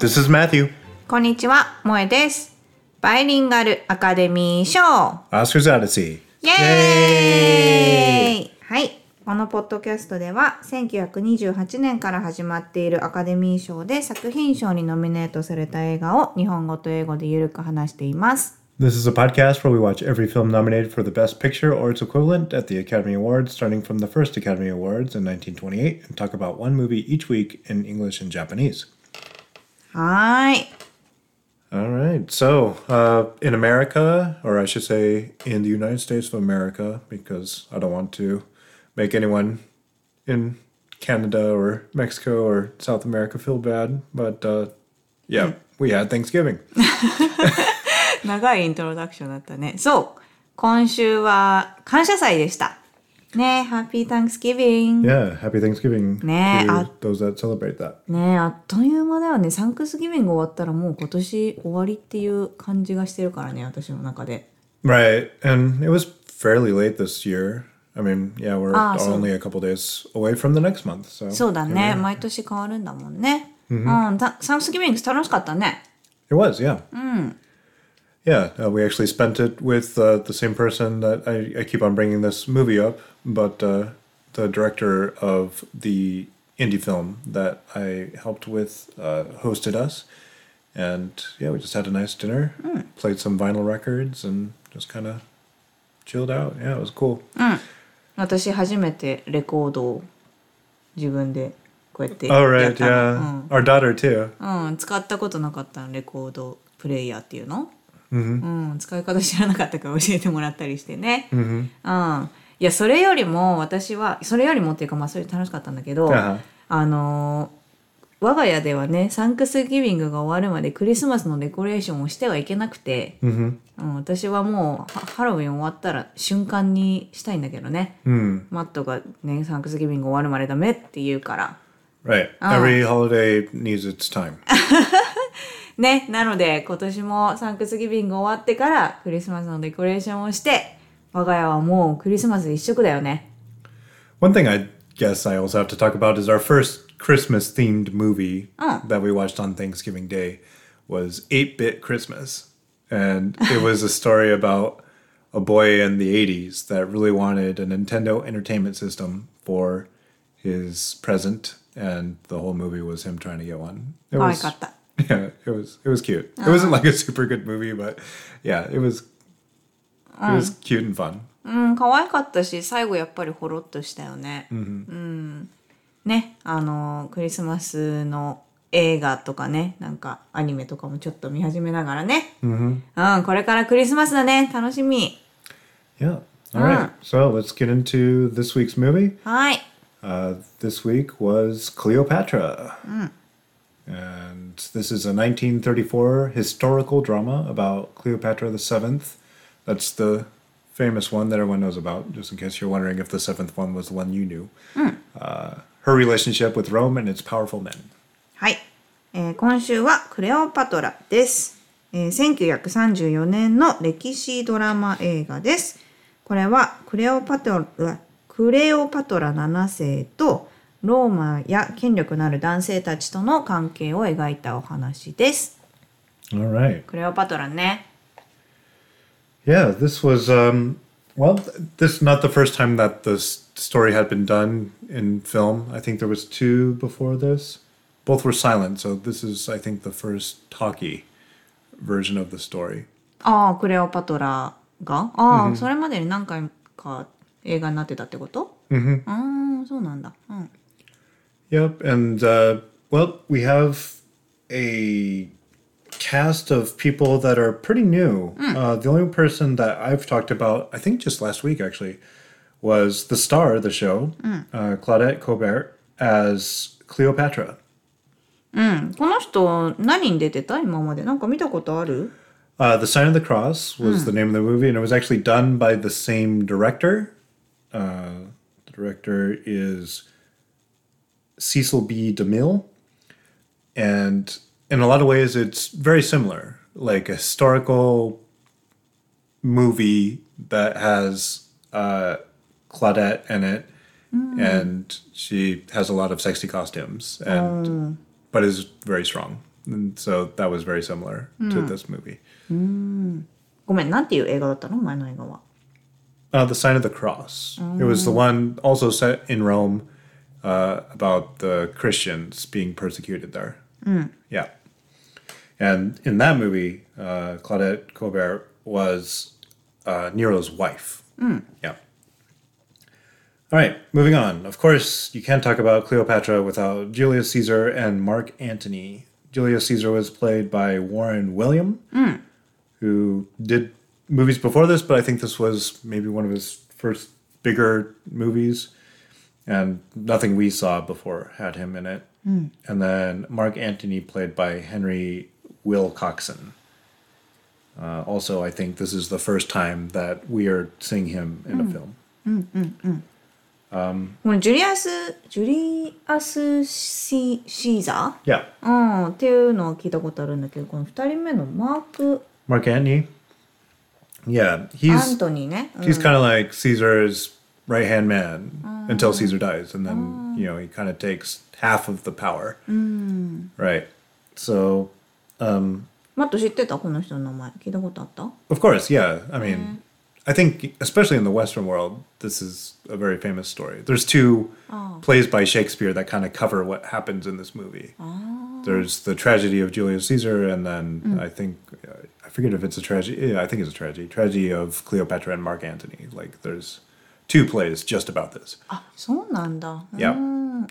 This is Matthew. こんにちは、萌えです。バイリンガルアカデミー賞 Oscar's Odyssey. イエーイはい。このポッドキャストでは1928年から始まっているアカデミー賞で作品賞にノミネートされた映画を日本語と英語でゆるく話しています。 This is a podcast where we watch every film nominated for the Best Picture or its equivalent at the Academy Awards, starting from the first Academy Awards in 1928, and talk about one movie each week in English and Japanese. はーい。 All right. So, uh, in America, or I should say in the United States of America, because I don't want to make anyone in Canada or Mexico or South America feel bad, but uh, yeah, we had Thanksgiving. 長いイントロダクションだったね。そう。今週は感謝祭でした。 ねハッピータンクスギビング。 Yeah, happy Thanksgiving Nah, to I- those that celebrate that. ねえあっという間だよねサンクスギビング終わったらもう今年終わりっていう感じがしてるからね私の中で Right, and it was fairly late this year. I mean, yeah, we're Ah, so- only a couple days away from the next month. So そうだ here we ね are. 毎年変わるんだもんね、うんたサンクスギビング楽しかったね It was, yeah. Yeah, uh, we actually spent it with uh, the same person that I, I keep on bringing this movie up, but uh, the director of the indie film that I helped with uh, hosted us. And yeah, we just had a nice dinner, played some vinyl records, and just kind of chilled out. Yeah, it was cool. 私初めてレコードを自分でこうやってや All っ right, た yeah. の、 Our daughter, too. うんうん、使ったことなかったのレコードプレイヤーっていうの、うん、使い方知らなかったから教えてもらったりしてね、うん、 いやそれよりも私はそれよりもっていうかまあそれ楽しかったんだけど、Uh-huh. あのー我が家ではねサンクスギビングが終わるまでクリスマスのデコレーションをしてはいけなくて、うん、私はもうハハロウィン終わったら瞬間にしたいんだけどね、マットがねサンクスギビング終わるまでダメって言うから Right. Every holiday needs its time. ねなので今年もサンクスギビング終わってからクリスマスのデコレーションをして我が家はもうクリスマス一色だよね One thing I guess I also have to talk about is our first Christmas themed movie that we watched on Thanksgiving Day was 8 Bit Christmas. And it was a story about a boy in the 80s that really wanted a Nintendo Entertainment System for his present. And the whole movie was him trying to get one. It 可愛 was, かった。 yeah, it was it was cute. It wasn't like a super good movie, but yeah, it was it was cute and fun. うん可愛かったし最後やっぱりほろっとしたよね、うんねあのクリスマスの映画とかねなんかアニメとかもちょっと見始めながらね、うん、これからクリスマスだね楽しみ Yeah. All right. So let's get into this week's movie. はい Uh, this week was Cleopatra. And this is a 1934 historical drama about Cleopatra the Seventh. That's the famous one that everyone knows about, just in case you're wondering if the seventh one was the one you knew. Uh, her relationship with Rome and its powerful men. はい、えー今週はクレオパトラです、えー1934年の歴史ドラマ映画ですこれはクレオパトラクレオパトラ7世とローマや権力のある男性たちとの関係を描いたお話です All right. クレオパトラね Yeah, this was um well th- this is not the first time that this story had been done in film. I think there was two before this. Both were silent, so this is I think the first talkie version of the story. ああクレオパトラがああ、それまでに何回か映画になってたってことうんああそうなんだうん Yep, and uh well, we have a cast of people that are pretty new. Uh, the only person that I've talked about, I think just last week actually, was the star of the show, uh, Claudette Colbert, as Cleopatra. この人何に出てた今までなんか見たことある Uh, the Sign of the Cross was the name of the movie, and it was actually done by the same director. Uh, the director is Cecil B. DeMille, and in a lot of ways, it's very similar, like a historical movie that has uh, Claudette in it, and she has a lot of sexy costumes, and but is very strong. And so that was very similar to this movie. ごめん、なんていう映画だったの前の映画は。 Uh, the Sign of the Cross. It was the one also set in Rome uh, about the Christians being persecuted there. Yeah. And in that movie, uh, Claudette Colbert was uh, Nero's wife. Yeah. All right, moving on. Of course, you can't talk about Cleopatra without Julius Caesar and Mark Antony. Julius Caesar was played by Warren William, who did movies before this, but I think this was maybe one of his first bigger movies. And nothing we saw before had him in it. And then Mark Antony, played by Henry Wilcoxon. Uh, also, I think this is the first time that we are seeing him in a mm. film. Mm, mm, 嗯嗯嗯。Um, when Julius Julius Caesar? Yeah. Oh, うんっていうのを聞いたことあるんだけど、この二人目のマーク。Mark Antony. Yeah, he's Anthony kind of like Caesar's right hand man ah. until Caesar dies, and then ah. you know he kind of takes half of the power. Right. So um, マット知ってたこの人の名前。聞いたことあった of course, yeah. I mean, I think especially in the Western world, this is a very famous story. There's two plays by Shakespeare that kind of cover what happens in this movie. There's the tragedy of Julius Caesar, and then I think uh, I forget if it's a tragedy. Yeah, I think it's a tragedy. Tragedy of Cleopatra and Mark Antony. Like there's two plays just about this. あ、そうなんだ。 Yeah.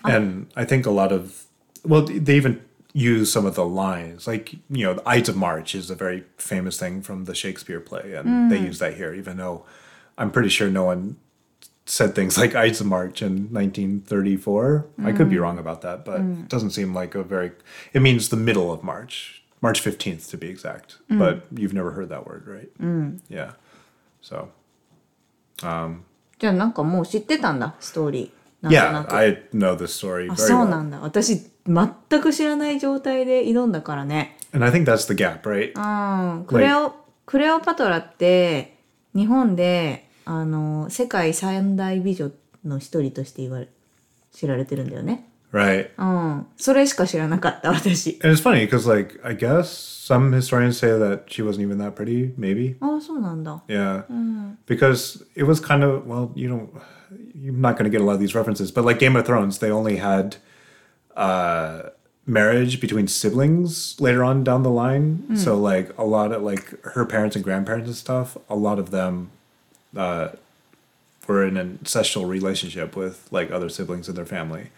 And I think a lot of, well, they even use some of the lines. Like, you know, the Ides of March is a very famous thing from the Shakespeare play, and they use that here, even though I'm pretty sure no one said things like Ides of March in 1934. I could be wrong about that, but it doesn't seem like a very, it means the middle of March, March 15th to be exact. But you've never heard that word, right? Yeah. So. じゃあなんかもう知ってたんだ、ストーリー。 なんとな Yeah, く。I know this story あ very そう well. なんだ。私、全く知らない状態で挑んだからね。And I think that's the gap, right? うん。クレオ、クレオパトラって、日本で、あの、世界三大美女の一人として言われ、知られてるんだよね。Right. うん。それしか知らなかった、私。And it's funny because, like, I guess some historians say that she wasn't even that pretty. Maybe, ああ、そうなんだ。yeah, because it was kind of well, you know, you're not going to get a lot of these references, but like Game of Thrones, they only had uh, marriage between siblings later on down the line. So, like, a lot of like her parents and grandparents and stuff, a lot of them uh, were in an ancestral relationship with like other siblings in their family.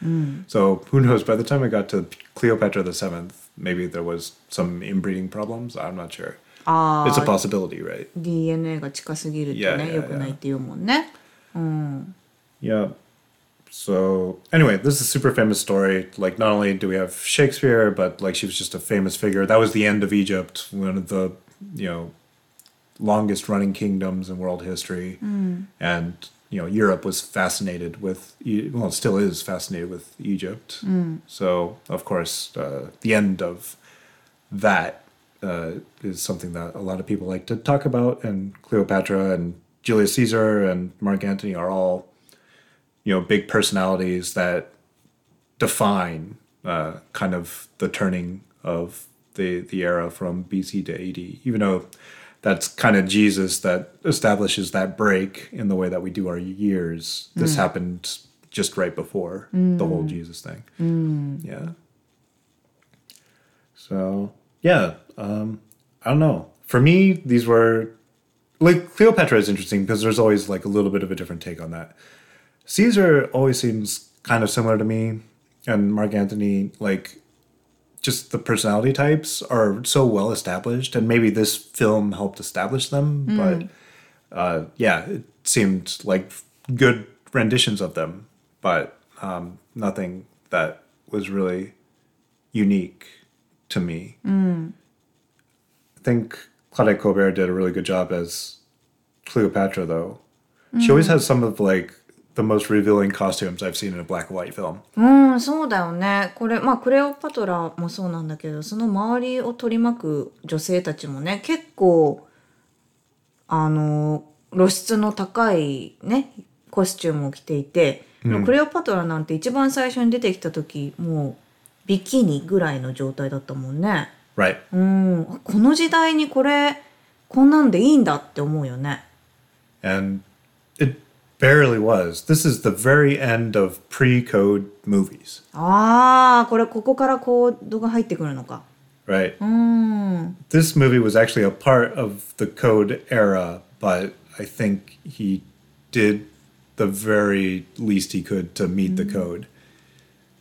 So who knows? By the time I got to Cleopatra the Seventh, maybe there was some inbreeding problems. I'm not sure. あ It's a あ、 possibility, right? DNA が近すぎると Yeah, ね、 yeah, 良くないって言うもんね。うん。 yeah. So anyway, this is a super famous story. Like not only do we have Shakespeare, but like she was just a famous figure. That was the end of Egypt, one of the you know longest running kingdoms in world history, and you know Europe was fascinated with well, it still is fascinated with Egypt. So of course, uh, the end of that uh, is something that a lot of people like to talk about, and Cleopatra and Julius Caesar and Mark Antony are all you know big personalities that define uh, kind of the turning of the the era from BC to AD. Even though that's kind of Jesus that establishes that break in the way that we do our years. This happened just right before the whole Jesus thing. Yeah. So yeah, um, I don't know. For me, these were like Cleopatra is interesting because there's always like a little bit of a different take on that. Caesar always seems kind of similar to me, and Mark Antony, like, just the personality types are so well established, and maybe this film helped establish them. But uh, yeah, it seemed like good renditions of them, but um, nothing that was really unique to me. I think Claudette Colbert did a really good job as Cleopatra, though. She always has some of like the most revealing costumes I've seen in a black and white film. うん、そうだよね。これ、まあ、クレオパトラもそうなんだけど、その周りを取り巻く女性たちもね、結構、あの、露出の高いね、コスチュームを着ていて、クレオパトラなんて一番最初に出てきた時、もビキニぐらいの状態だったもんね。Right. うん。あこの時代にこれ、こんなんでいいんだって思うよね。And it barely was. This is the very end of pre code movies. ああ、これここからコードが入ってくるのか。 Right. うん。 This movie was actually a part of the code era, but I think he did the very least he could to meet the code.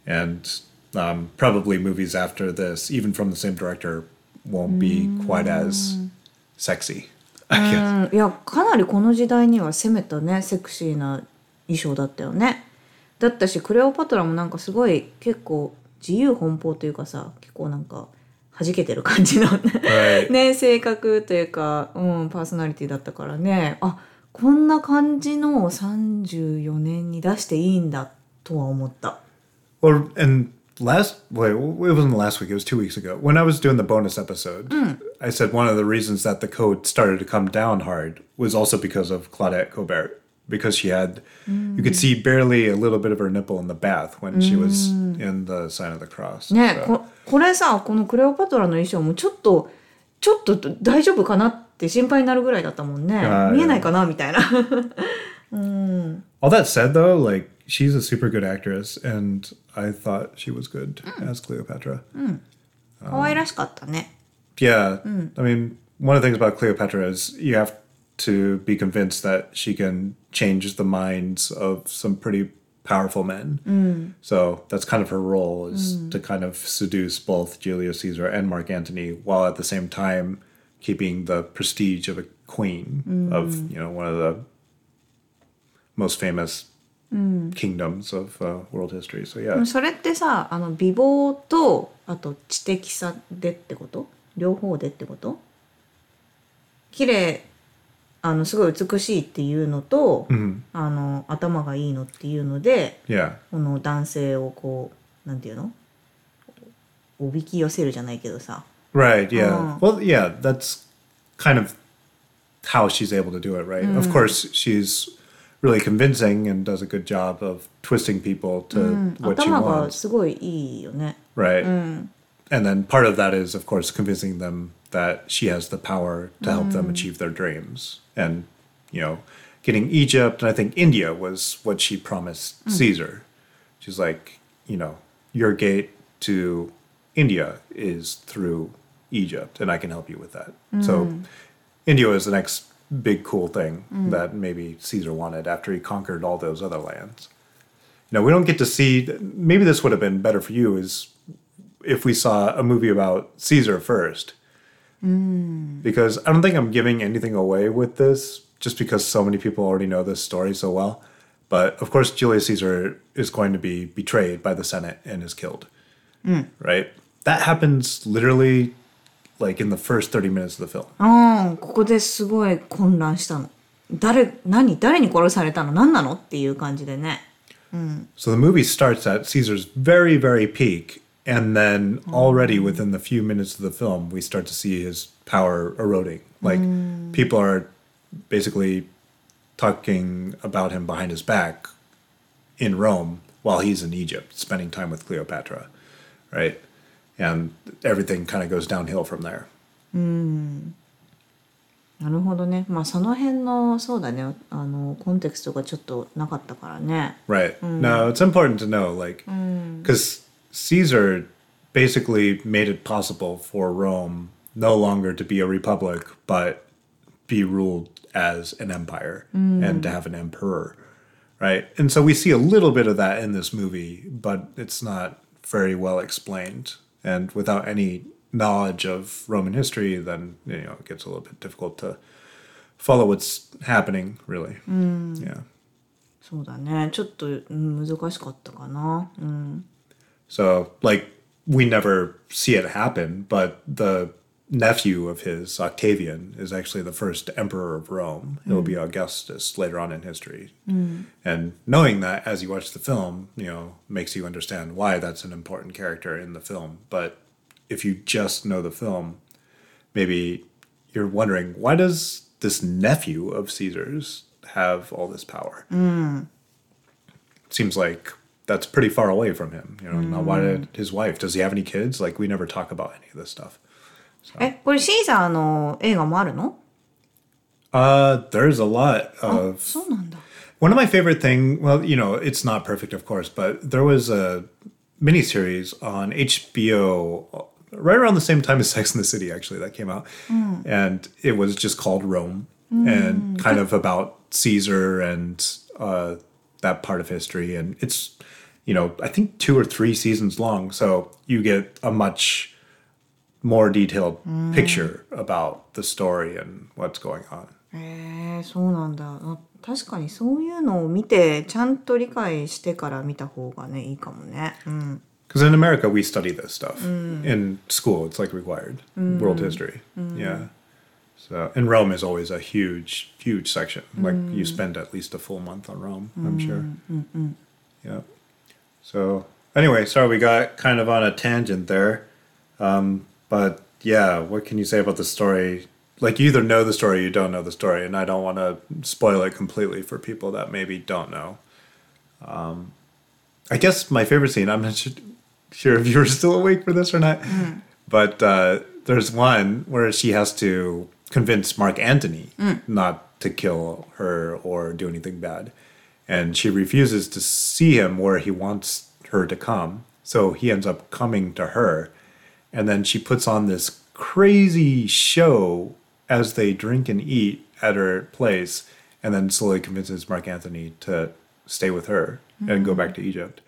And um, probably movies after this, even from the same director, won't be quite as sexy. うん、いやかなりこの時代には攻めたねセクシーな衣装だったよねだったしクレオパトラもなんかすごい結構自由奔放というかさ結構なんか弾けてる感じのね Right. ね性格というか、うん、パーソナリティだったからねあこんな感じの34年に出していいんだとは思った。Well, and last wait, it wasn't last week. It was two weeks ago when I was doing the bonus episode. I said one of the reasons that the code started to come down hard was also because of Claudette Colbert because she had you could see barely a little bit of her nipple in the bath when she was in the sign of the cross. ね So- ここれさこのクレオパトラの衣装もちょっとちょっと大丈夫かなって心配になるぐらいだったもんねはい見えないかなみたいな All that said, though, like she's a super good actress, and I thought she was good mm. as Cleopatra. Mm. Um, yeah, mm. I mean, one of the things about Cleopatra is you have to be convinced that she can change the minds of some pretty powerful men. Mm. So that's kind of her role is mm. to kind of seduce both Julius Caesar and Mark Antony while at the same time keeping the prestige of a queen mm. of, you know, one of the most famous kingdoms of uh, world history. So yeah. それってさあの美貌とあと知的さでってこと両方でってこと綺麗あのすごい美しいっていうのと、あの頭がいいのっていうので.この男性をこうなんていうのおびき寄せるじゃないけどさ Right, yeah. Well, yeah, that's kind of how she's able to do it, right? Of course, she's really convincing and does a good job of twisting people to what she wants. Right. And then part of that is, of course, convincing them that she has the power to help them achieve their dreams. And, you know, getting Egypt and I think India was what she promised Caesar. She's like, you know, your gate to India is through Egypt, and I can help you with that. So India is the next big cool thing mm. that maybe Caesar wanted after he conquered all those other lands. Now we don't get to see. Maybe this would have been better for you is if we saw a movie about Caesar first. Mm. Because I don't think I'm giving anything away with this, just because so many people already know this story so well. But of course, Julius Caesar is going to be betrayed by the Senate and is killed. Mm. Right? That happens literally like in the first 30 minutes of the film. うんここですごい混乱したの誰何誰に殺されたの何なのっていう感じでね So the movie starts at Caesar's very, very peak, and then already within the few minutes of the film, we start to see his power eroding. Like people are basically talking about him behind his back in Rome while he's in Egypt, spending time with Cleopatra, right? And everything kind of goes downhill from there. なるほどねまあその辺のそうだねあのコンテクストがちょっとなかったからね Right. No, it's important to know, like, because Caesar basically made it possible for Rome no longer to be a republic, but be ruled as an empire and to have an emperor. Right. And so we see a little bit of that in this movie, but it's not very well explained. And without any knowledge of Roman history, then, you know, it gets a little bit difficult to follow what's happening, really. Yeah. そうだねちょっと、うん、難しかったかなうん So, like, we never see it happen, but the nephew of his, Octavian, is actually the first emperor of Rome. He'll be Augustus later on in history. And knowing that as you watch the film, you know, makes you understand why that's an important character in the film. But if you just know the film, maybe you're wondering why does this nephew of Caesar's have all this power? Seems like that's pretty far away from him. You know, now why did his wife? Does he have any kids? Like we never talk about any of this stuff. え、これシーザーの映画もあるの Uh, there's a lot of そうなんだ。 One of my favorite thing, well, you know, it's not perfect, of course, but there was a miniseries on HBO right around the same time as Sex in the City, actually, that came out, and it was just called Rome, and kind of about Caesar and uh, that part of history, and it's, you know, I think two or three seasons long, so you get a much more detailed picture about the story and what's going on. へえ、そうなんだ。あ確かにそういうのを見て、ちゃんと理解してから見た方がね、いいかもね。うん。 Because in America, we study this stuff in school. It's like required world history. Yeah. So, and Rome is always a huge, huge section. Like you spend at least a full month on Rome, I'm sure. Yeah. So, anyway, sorry we got kind of on a tangent there. Um, but yeah, what can you say about the story? Like, you either know the story or you don't know the story, and I don't want to spoil it completely for people that maybe don't know. Um, I guess my favorite scene, I'm not sure if you're still awake for this or not, mm. but uh, there's one where she has to convince Mark Antony mm. not to kill her or do anything bad. And she refuses to see him where he wants her to come. So he ends up coming to her. And then she puts on this crazy show as they drink and eat at her place, and then slowly convinces Mark Antony to stay with her and go back to mm-hmm. Egypt.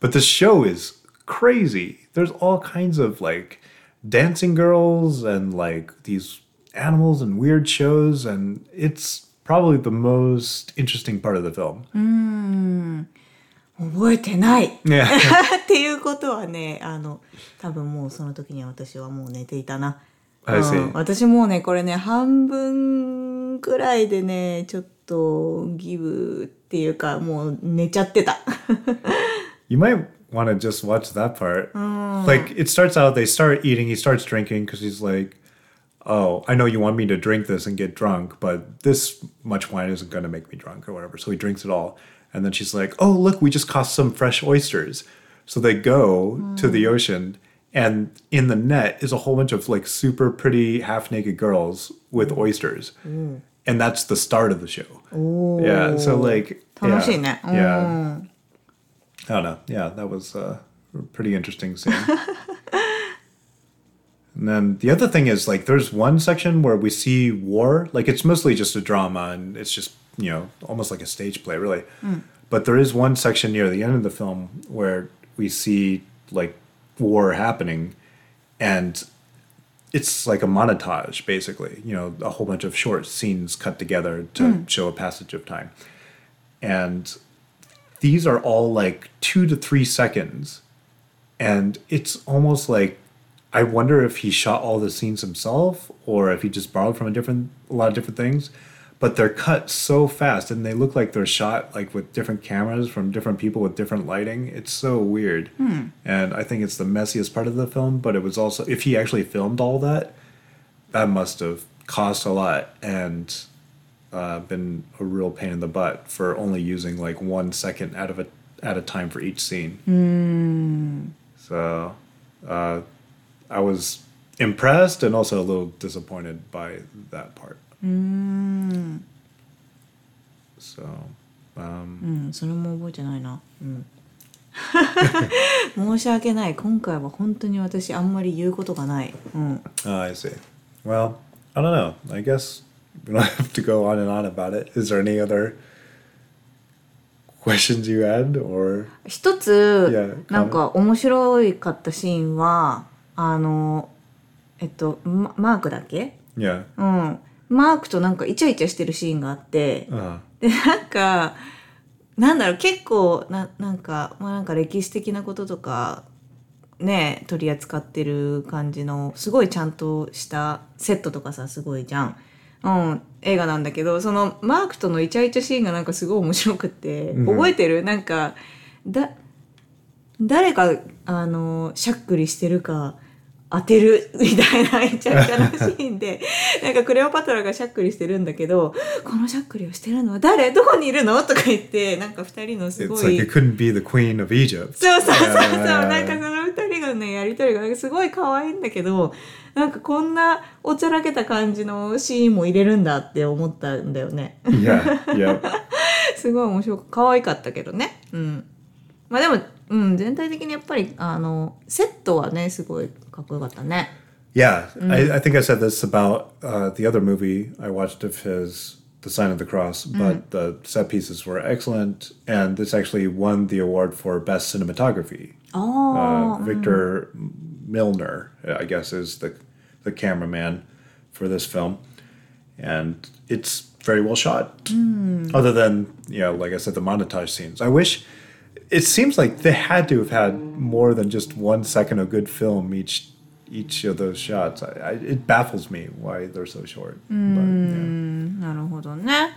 But the show is crazy. There's all kinds of like dancing girls and like these animals and weird shows, and it's probably the most interesting part of the film. Mm. 覚えてない.っていうことはね、あの、多分もうその時には私はもう寝ていたな。うん私もうね、これね、半分くらいでね、ちょっとギブっていうか、もう寝ちゃってた。You might want to just watch that part. Like it starts out, they start eating, he starts drinking because he's like, "Oh, I know you want me to drink this and get drunk, but this much wine isn't going to make me drunk or whatever." So he drinks it all, And then she's like, oh, look, we just caught some fresh oysters. So they go mm. to the ocean, and in the net is a whole bunch of like super pretty half naked girls with oysters. Mm. And that's the start of the show. Ooh. Yeah. So, like, yeah, yeah. I don't know. Yeah, that was a pretty interesting scene. and then the other thing is like there's one section where we see war, like it's mostly just a drama and it's just you know, almost like a stage play, really. But there is one section near the end of the film where we see like war happening and it's like a montage basically you know a whole bunch of short scenes cut together to hmm. show a passage of time. And these are all like two to three seconds and it's almost like i wonder if he shot all the scenes himself or if he just borrowed from a different a lot of different things but they're cut so fast and they look like they're shot like with different cameras from different people with different lighting it's so weird and i think it's the messiest part of the film but it was also if he actually filmed all that that must have cost a lot and uh, been a real pain in the butt for only using like one second out of a at a time for each scene. So uh, I was impressed and also a little disappointed by that part. So um, うん、それも覚えてないな。うん。申し訳ない。今回は本当に私あんまり言うことがない。うん。oh, I see. Well, I don't know. I guess we don't have to go on and on about it. Is there any other questions you had or 一つ Yeah, なんか面白いかったシーンはあのえっとママークだっけ yeah? うんマークとなんかイチャイチャしてるシーンがあって、Uh, でなんかなんだろう結構ななんかまあなんか歴史的なこととかね取り扱ってる感じのすごいちゃんとしたセットとかさすごいじゃん。うん、映画なんだけどそのマークとのイチャイチャシーンがなんかすごい面白くって、うん。覚えてる？なんかだ誰があのしゃっくりしてるか当てる みたいなイチャイチャのシーンで。なんかクレオパトラがしゃっくりしてるんだけどこのしゃっくりをしてるのは誰？どこにいるの？とか言ってなんか二人のすご like い Egypt. そうそうそうそう.なんかその二人がねやりとりがすごい可愛いんだけどなんかこんなおちゃらけた感じのシーンも入れるんだって思ったんだよね. すごい面白く可愛かったけどね。うん。まあでも、うん、全体的にやっぱりあのセットはねすごいかっこよかったね Yeah, I, I think I said this about uh, the other movie I watched of his, The Sign of the Cross, but the set pieces were excellent, and this actually won the award for best cinematography. あ Uh, Victor Milner, I guess, is the the cameraman for this film, and it's very well shot. Other than you know, like I said, the montage scenes. I wish. It seems like they had to have had more than just one second of good film each each of those shots. I, I, it baffles me why they're so short. But, yeah. なるほどね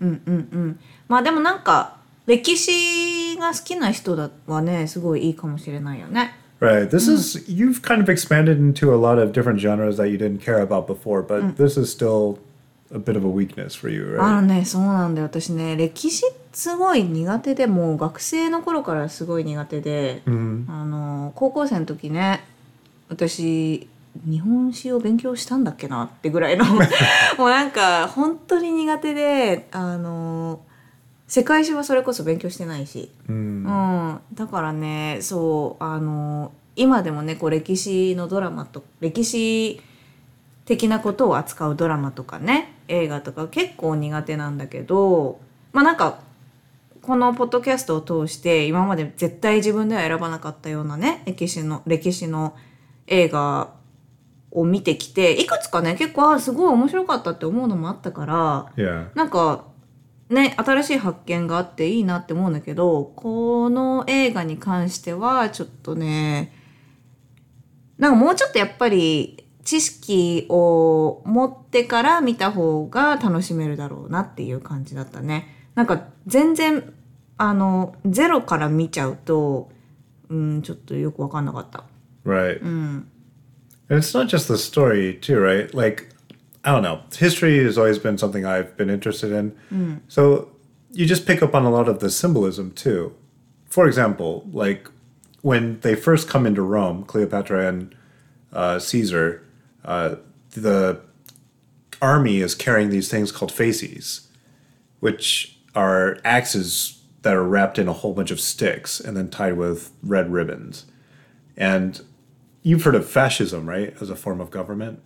うんうんうんまあでもなんか歴史が好きな人だはねすごいいいかもしれないよね Right. This is you've kind of expanded into a lot of different genres that you didn't care about before, but this is still a bit of a weakness for you, あ right? のねそうなんだよ私ね歴史 すごい苦手でもう学生の頃からすごい苦手で、あの高校生の時ね私日本史を勉強したんだっけなってぐらいの もうなんか本当に苦手であの世界史はそれこそ勉強してないし、うん、だからねそうあの今でもねこう歴史のドラマと歴史的なことを扱うドラマとかね映画とか結構苦手なんだけどまあなんかこのポッドキャストを通して今まで絶対自分では選ばなかったようなね歴史の歴史の映画を見てきていくつかね結構あすごい面白かったって思うのもあったから Yeah. なんかね新しい発見があっていいなって思うんだけどこの映画に関してはちょっとねなんかもうちょっとやっぱり知識を持ってから見た方が楽しめるだろうなっていう感じだったね。なんか全然あのゼロから見ちゃうと、うん、ちょっとよく分かんなかった。Right. うん。And it's not just the story too, right? Like, I don't know. History has always been something I've been interested in. Mm. So you just pick up on a lot of the symbolism too. For example, like when they first come into Rome, Cleopatra and uh, Caesar, uh, the army is carrying these things called fasces, which are axes that are wrapped in a whole bunch of sticks and then tied with red ribbons. And you've heard of fascism, right, as a form of government?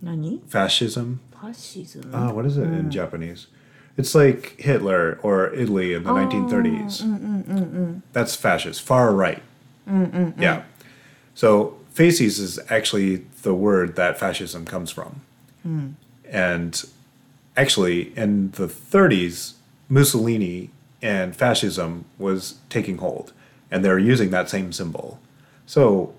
Nani? Fascism. Fascism. Oh, what is it mm. in Japanese? It's like Hitler or Italy in the oh, 1930s. Mm mm, mm, mm, mm, That's fascist, far right. Yeah. So fasces is actually the word that fascism comes from. And actually, in the 30s, Mussolini and fascism was taking hold, and they're using that same symbol. So,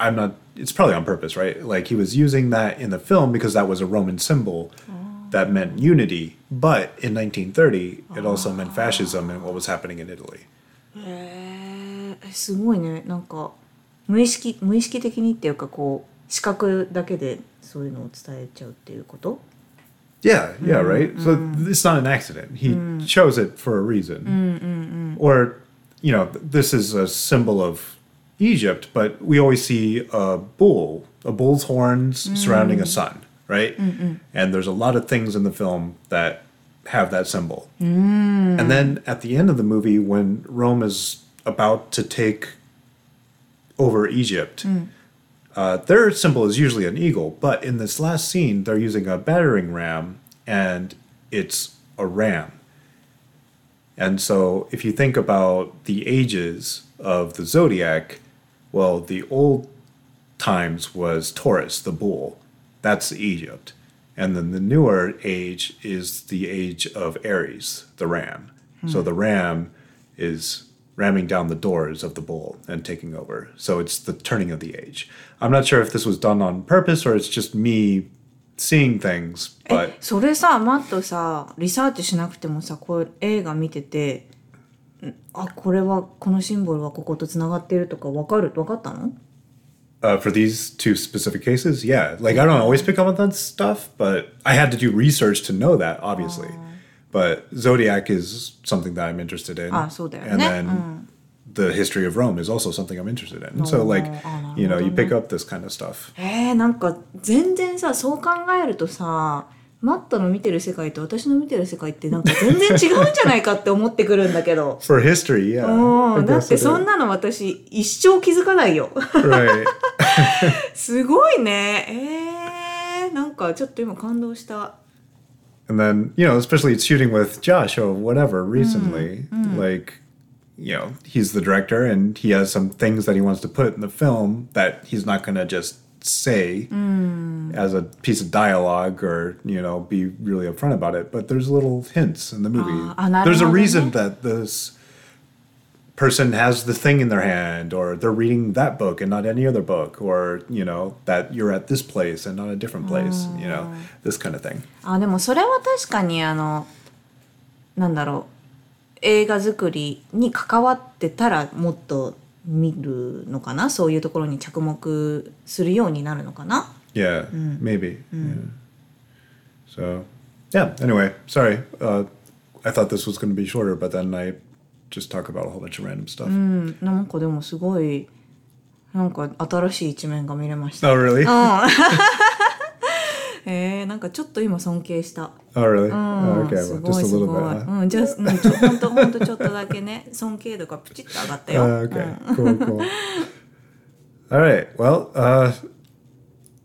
I'm not. It's probably on purpose, right? Like he was using that in the film because that was a Roman symbol that meant unity. But in 1930, it also meant fascism and what was happening in Italy. へえすごいねなんか無意識無意識的にっていうかこう視覚だけでそういうのを伝えちゃうっていうこと yeah, yeah, mm-hmm. right. So mm-hmm. it's not an accident. He mm. chose it for a reason. Mm, mm, or, you know, this is a symbol of Egypt, but we always see a bull, a bull's horns surrounding a sun, right? And there's a lot of things in the film that have that symbol. And then at the end of the movie, when Rome is about to take over Egypt, uh, their symbol is usually an eagle, but in this last scene, they're using a battering ram, and it's a ram. And so, if you think about the ages of the zodiac, well, the old times was Taurus, the bull. That's Egypt. And then the newer age is the age of Aries, the ram. So the ram is ramming down the doors of the bull and taking over. So it's the turning of the age. I'm not sure if this was done on purpose or it's just me seeing things, え but それさマットさリサーチしなくてもさこう映画見ててんあこれはこのシンボルはこことつながってるとかわかるわかったの Uh, for these two specific cases, yeah. Like I don't always pick up on that stuff, but I had to do research to know that, obviously. But Zodiac is something that I'm interested in. あそうだよね。And then うん。the history of Rome is also something I'm interested in. So like, you know, you pick up this kind of stuff. えー、なんか全然さそう考えるとさマットの見てる世界と私の見てる世界ってなんか全然違うんじゃないかって思ってくるんだけど For history, yeah. だってそん.なの私一生気づかないよ right. すごいねえー、なんかちょっと今感動した And then, you know, especially shooting with Josh or whatever recently, mm-hmm. like, you know, he's the director and he has some things that he wants to put in the film that he's not going to just say mm. as a piece of dialogue or you know be really upfront about it but there's little hints in the movie uh, there's a reason that this person has the thing in their hand or they're reading that book and not any other book or, you know, that you're at this place and not a different place, you know, this kind of thing. あでもそれは確かにあのなんだろう映画作りに関わってたらもっと見るのかなそういうところに着目するようになるのかな Yeah, maybe. Yeah. So, yeah. Anyway, sorry. Uh, I thought this was going to be shorter, but then I just talk about a whole bunch of random stuff. うんなんかでもすごいなんか新しい一面が見れました Oh, really? えー、なんかちょっと今尊敬した Oh, really? うん Oh, okay, す well, ご just い a す little ごい bit. Huh? うんじゃあうんちょほんとほんとちょっとだけね尊敬度がプチッと上がったよ、 Uh, okay, cool, cool. All right. Well, uh,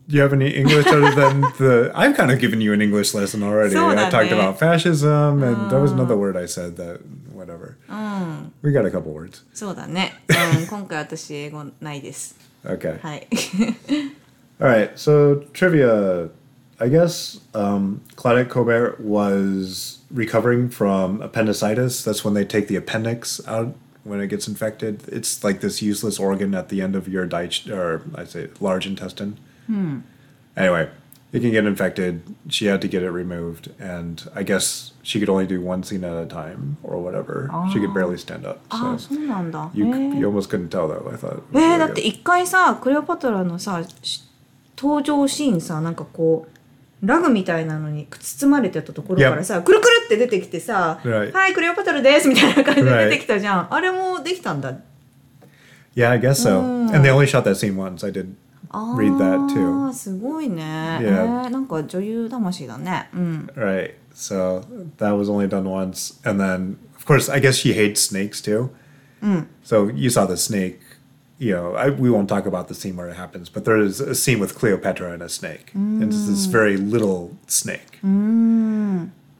do you have any English other than the? I've kind of given you an English lesson already. So I talked that, about fascism, and there was another word I said that whatever. うん、 We got a couple words. そうだね、うん、今回私英語ないです Okay. はい All right, so trivia. I guess um, Claudette Colbert was recovering from appendicitis. That's when they take the appendix out when it gets infected. It's like this useless organ at the end of your dig- or I say large intestine. Anyway, it can get infected. She had to get it removed, and I guess she could only do one scene at a time or whatever. Ah. She could barely stand up. Ah, so ああ、そうなんだ。you, へ you え almost couldn't tell though. I thought. it え was ー、だ really って good. 一回さ、クレオパトラのさ、し登場シーンさ、なんかこう、ラグみたいなのに包まれてたところからさ、くるくるって出てきてさ、Right. はい、クレオパトラですみたいな感じで Right. 出てきたじゃん。あれもできたんだ。yeah, I guess so. Hmm. And they only shot that scene once. I did read that ー too. すごいね、 Yeah. えーなんか女優魂だねうん Right. So that was only done once. And then, of course, I guess she hates snakes too. So you saw the snake. You know, I, we won't talk about the scene where it happens, but there is a scene with Cleopatra and a snake. And it's this very little snake.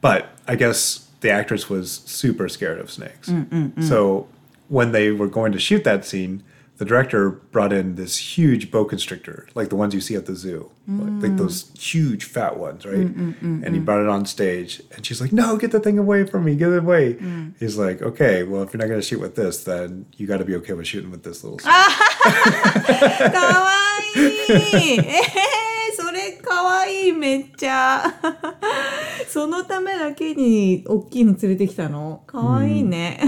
But I guess the actress was super scared of snakes. So when they were going to shoot that scene, the director brought in this huge boa constrictor, like the ones you see at the zoo, like, like those huge fat ones, right? And he brought it on stage, and she's like, "No, get the thing away from me, get it away." He's like, "Okay, well, if you're not going to shoot with this, then you got to be okay with shooting with this little." snake." かわいいえー、それかわいいめっちゃそのためだけに大きいの連れてきたのかわいいね、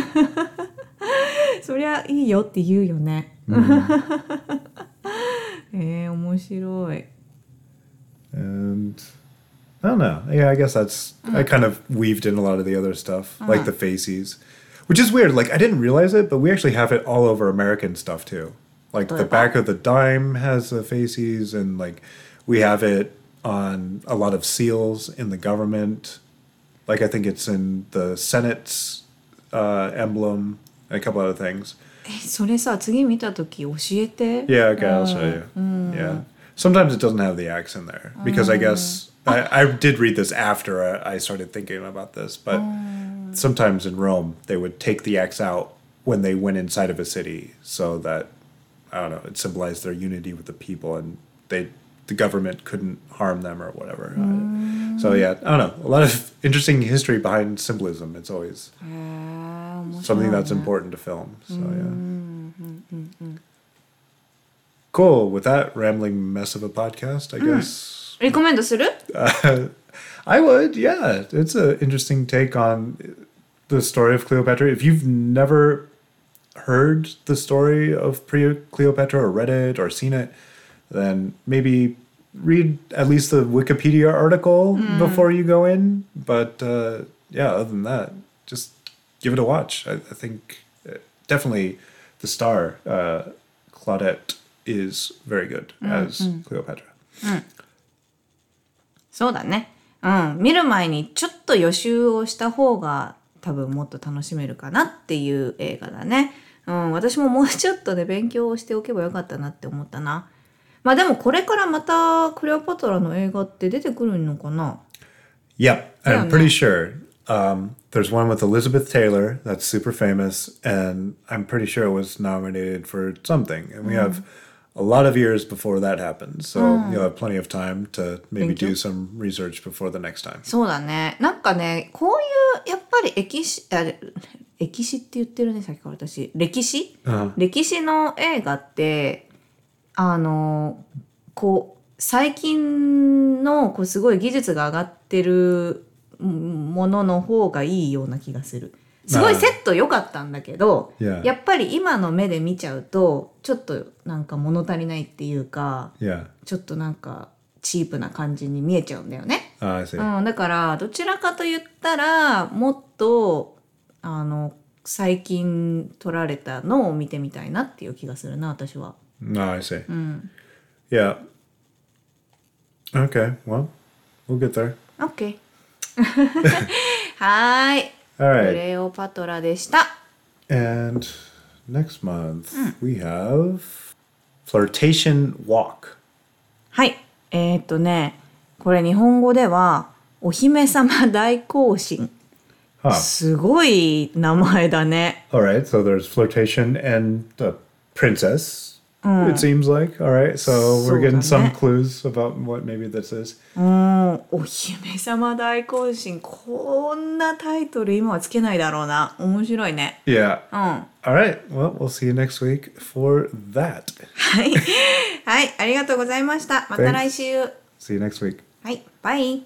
そりゃいいよって言うよね、 Mm. Eh, I don't know. Yeah, I guess that's I mm. kind of weaved in a lot of the other stuff, like uh-huh. the fasces, which is weird. Like I didn't realize it, but we actually have it all over American stuff too. Like the back of the dime has the fasces, and like we have it on a lot of seals in the government. Like I think it's in the Senate's uh, emblem and a couple other things. えそれさ次見た時教えて Yeah, okay, I'll show you. Yeah. Sometimes it doesn't have the axe in there because I guess I, I did read this after I, I started thinking about this, but sometimes in Rome they would take the axe out when they went inside of a city so that I don't know, it symbolized their unity with the people and they the government couldn't harm them or whatever. Uh, So yeah, I don't know. A lot of interesting history behind symbolism. It's always へ film. Something that's important to film. So yeah. Mm-hmm. Cool. With that rambling mess of a podcast, I mm. guess. Recommend する? Uh, I would. Yeah, it's an interesting take on the story of Cleopatra. If you've never heard the story of pre Cleopatra or read it or seen it, then maybe read at least the Wikipedia article mm. before you go in. But uh, yeah, other than that, just give it a watch. I, I think uh, definitely the star, uh, Claudette, is very good as Cleopatra. そうだね。うん。見る前にちょっと予習をした方が多分もっと楽しめるかなっていう映画だね。うん。私ももうちょっとで勉強をしておけばよかったなって思ったな。まあでもこれからまたクレオパトラの映画って出てくるのかな？Yep, I'm pretty sure. Um, there's one with Elizabeth Taylor that's super famous, and I'm pretty sure it was nominated for something. And we have a lot of years before that happens, so you'll have plenty of time to maybe Thank you. do some research before the next time. そうだね。なんかね、こういう、やっぱり歴史、あ歴史って言ってるね、さっきから私。歴史、歴史の映画って、あの、こう、最近の、こう、すごい技術が上がってるうん ものの方がいいような気がする。すごいセット良かったんだけど、Yeah. やっぱり今の目で見ちゃうと、ちょっとなんか物足りないっていうか、Yeah, ちょっとなんかチープな感じに見えちゃうんだよね。Ah, see. うん、だからどちらかと言ったらもっとあの最近撮られたのを見てみたいなっていう気がするな私は。No, I see. Yeah. Okay, well, we'll get there. OK はーい。All ク.レオパトラでした。And next month, we have Flirtation Walk. はい。えーっとねこれ日本語ではお姫様大行進。Huh. すごい名前だね。All right, so there's flirtation and the princess. It seems like. All right, so we're getting some clues about what maybe this is. うん、お姫様大行進こんなタイトル今はつけないだろうな。面白いね。Yeah. うん。は All right. Well, we'll see you next week for that. い。はい、ありがとうございました。また来週。See you next week. はい、バイ。